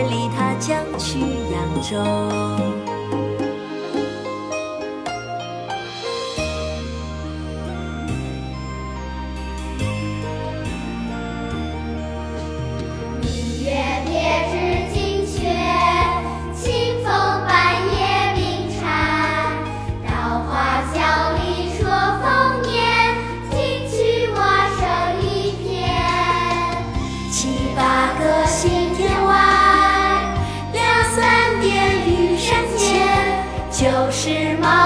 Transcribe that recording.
千里他乡，去扬州。就是妈